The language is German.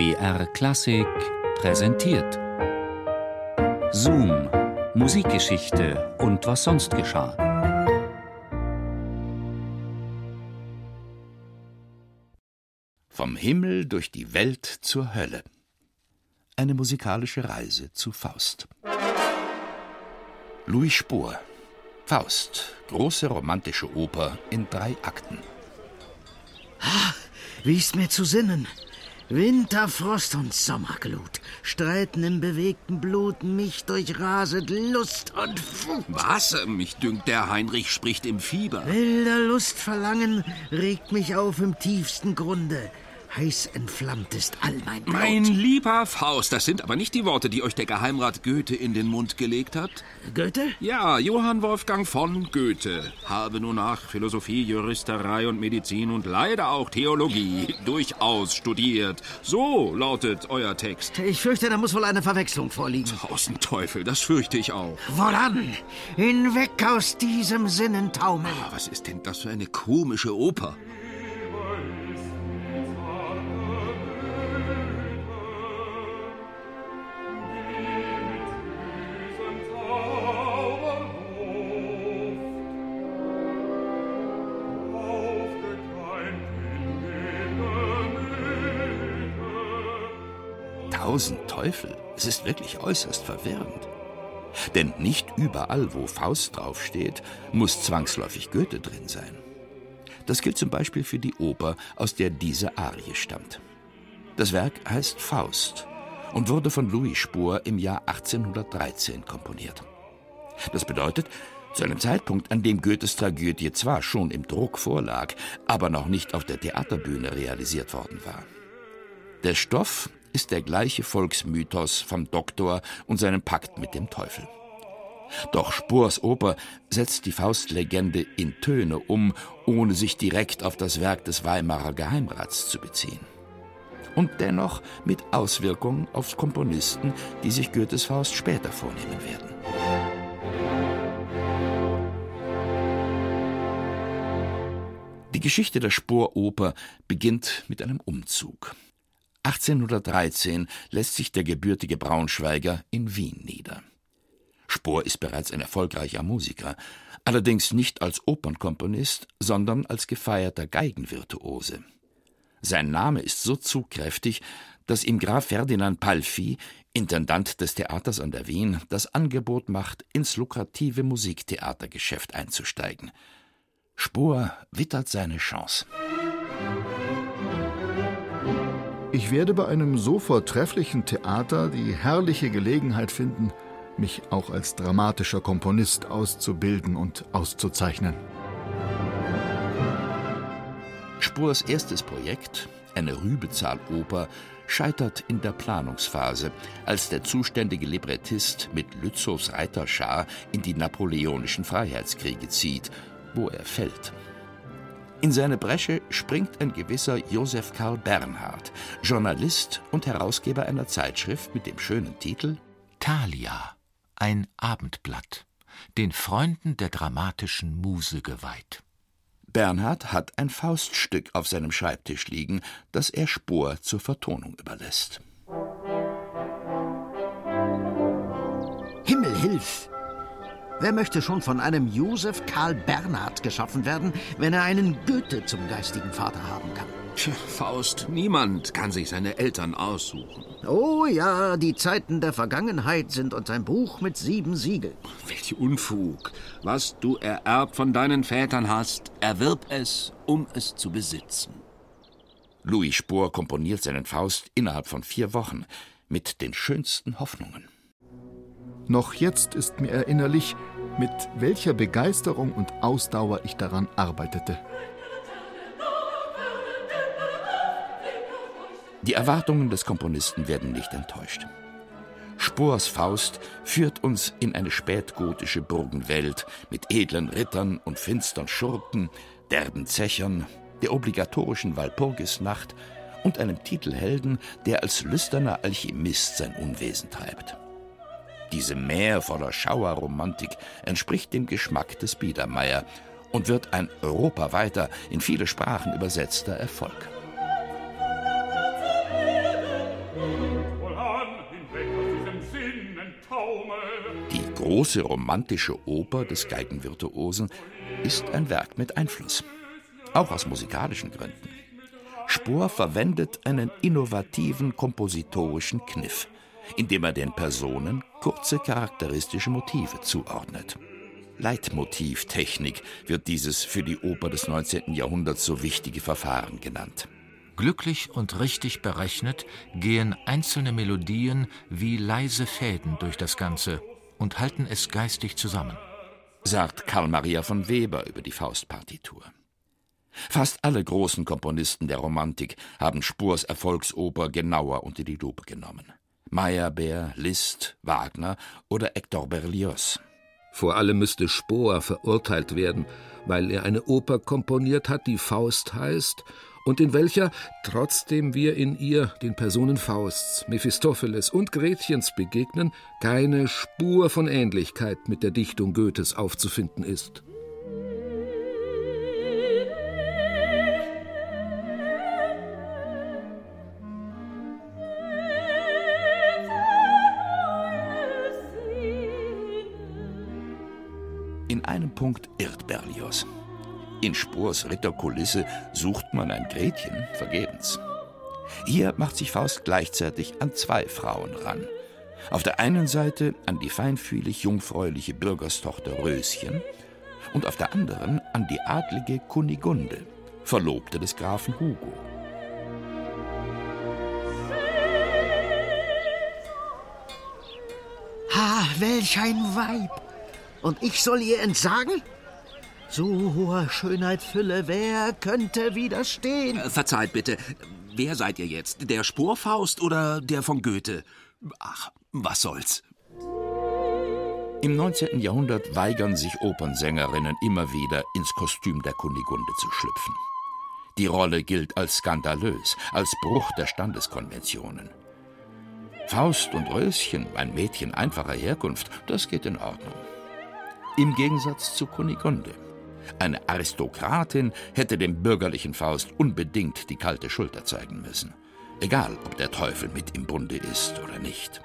BR Klassik präsentiert. Zoom, Musikgeschichte und was sonst geschah. Vom Himmel durch die Welt zur Hölle. Eine musikalische Reise zu Faust. Louis Spohr. Faust, große romantische Oper in drei Akten. Ah, wie ist mir zu sinnen? Winterfrost und Sommerglut streiten im bewegten Blut, mich durchraset Lust und Wut. Was? Mich dünkt, der Heinrich spricht im Fieber. Wilder Lustverlangen regt mich auf im tiefsten Grunde. Heiß entflammt ist all mein Blut. Mein lieber Faust, das sind aber nicht die Worte, die euch der Geheimrat Goethe in den Mund gelegt hat. Goethe? Ja, Johann Wolfgang von Goethe habe nun nach Philosophie, Juristerei und Medizin und leider auch Theologie durchaus studiert. So lautet euer Text. Ich fürchte, da muss wohl eine Verwechslung vorliegen. Tausend Teufel, das fürchte ich auch. Woran? Hinweg aus diesem Sinnentaumel. Ah, was ist denn das für eine komische Oper? Tausend Teufel, es ist wirklich äußerst verwirrend. Denn nicht überall, wo Faust draufsteht, muss zwangsläufig Goethe drin sein. Das gilt zum Beispiel für die Oper, aus der diese Arie stammt. Das Werk heißt Faust und wurde von Louis Spohr im Jahr 1813 komponiert. Das bedeutet, zu einem Zeitpunkt, an dem Goethes Tragödie zwar schon im Druck vorlag, aber noch nicht auf der Theaterbühne realisiert worden war. Der Stoff ist der gleiche Volksmythos vom Doktor und seinem Pakt mit dem Teufel. Doch Spohrs Oper setzt die Faustlegende in Töne um, ohne sich direkt auf das Werk des Weimarer Geheimrats zu beziehen. Und dennoch mit Auswirkungen auf Komponisten, die sich Goethes Faust später vornehmen werden. Die Geschichte der Spohr-Oper beginnt mit einem Umzug. 1813 lässt sich der gebürtige Braunschweiger in Wien nieder. Spohr ist bereits ein erfolgreicher Musiker, allerdings nicht als Opernkomponist, sondern als gefeierter Geigenvirtuose. Sein Name ist so zugkräftig, dass ihm Graf Ferdinand Palffy, Intendant des Theaters an der Wien, das Angebot macht, ins lukrative Musiktheatergeschäft einzusteigen. Spohr wittert seine Chance. Ich werde bei einem so vortrefflichen Theater die herrliche Gelegenheit finden, mich auch als dramatischer Komponist auszubilden und auszuzeichnen. Spohrs erstes Projekt, eine Rübezahl-Oper, scheitert in der Planungsphase, als der zuständige Librettist mit Lützows Reiterschar in die napoleonischen Freiheitskriege zieht, wo er fällt. In seine Bresche springt ein gewisser Josef Karl Bernhard, Journalist und Herausgeber einer Zeitschrift mit dem schönen Titel Thalia, ein Abendblatt, den Freunden der dramatischen Muse geweiht. Bernhard hat ein Fauststück auf seinem Schreibtisch liegen, das er Spohr zur Vertonung überlässt. Himmel hilf! Wer möchte schon von einem Josef Karl Bernhard geschaffen werden, wenn er einen Goethe zum geistigen Vater haben kann? Tja, Faust, niemand kann sich seine Eltern aussuchen. Oh ja, die Zeiten der Vergangenheit sind uns ein Buch mit sieben Siegeln. Welch Unfug. Was du ererbt von deinen Vätern hast, erwirb es, um es zu besitzen. Louis Spohr komponiert seinen Faust innerhalb von vier Wochen mit den schönsten Hoffnungen. Noch jetzt ist mir erinnerlich, mit welcher Begeisterung und Ausdauer ich daran arbeitete. Die Erwartungen des Komponisten werden nicht enttäuscht. Spohrs Faust führt uns in eine spätgotische Burgenwelt mit edlen Rittern und finstern Schurken, derben Zechern, der obligatorischen Walpurgisnacht und einem Titelhelden, der als lüsterner Alchemist sein Unwesen treibt. Diesem Meer voller Schauerromantik entspricht dem Geschmack des Biedermeier und wird ein europaweiter, in viele Sprachen übersetzter Erfolg. Die große romantische Oper des Geigenvirtuosen ist ein Werk mit Einfluss, auch aus musikalischen Gründen. Spohr verwendet einen innovativen kompositorischen Kniff – indem er den Personen kurze charakteristische Motive zuordnet. Leitmotivtechnik wird dieses für die Oper des 19. Jahrhunderts so wichtige Verfahren genannt. Glücklich und richtig berechnet gehen einzelne Melodien wie leise Fäden durch das Ganze und halten es geistig zusammen. Sagt Karl Maria von Weber über die Faustpartitur. Fast alle großen Komponisten der Romantik haben Spurs Erfolgsoper genauer unter die Lupe genommen. Meyerbeer, Liszt, Wagner oder Hector Berlioz. Vor allem müsste Spohr verurteilt werden, weil er eine Oper komponiert hat, die Faust heißt und in welcher, trotzdem wir in ihr den Personen Fausts, Mephistopheles und Gretchens begegnen, keine Spur von Ähnlichkeit mit der Dichtung Goethes aufzufinden ist. Irrt Berlioz. In Spoors Ritterkulisse sucht man ein Gretchen vergebens. Hier macht sich Faust gleichzeitig an zwei Frauen ran. Auf der einen Seite an die feinfühlig jungfräuliche Bürgerstochter Röschen und auf der anderen an die adlige Kunigunde, Verlobte des Grafen Hugo. Ha, welch ein Weib! Und ich soll ihr entsagen? So hoher Schönheit Fülle, wer könnte widerstehen? Äh, verzeiht bitte, wer seid ihr jetzt? Der Sporfaust oder der von Goethe? Ach, was soll's. Im 19. Jahrhundert weigern sich Opernsängerinnen immer wieder, ins Kostüm der Kunigunde zu schlüpfen. Die Rolle gilt als skandalös, als Bruch der Standeskonventionen. Faust und Röschen, ein Mädchen einfacher Herkunft, das geht in Ordnung. Im Gegensatz zu Kunigunde. Eine Aristokratin hätte dem bürgerlichen Faust unbedingt die kalte Schulter zeigen müssen. Egal, ob der Teufel mit im Bunde ist oder nicht.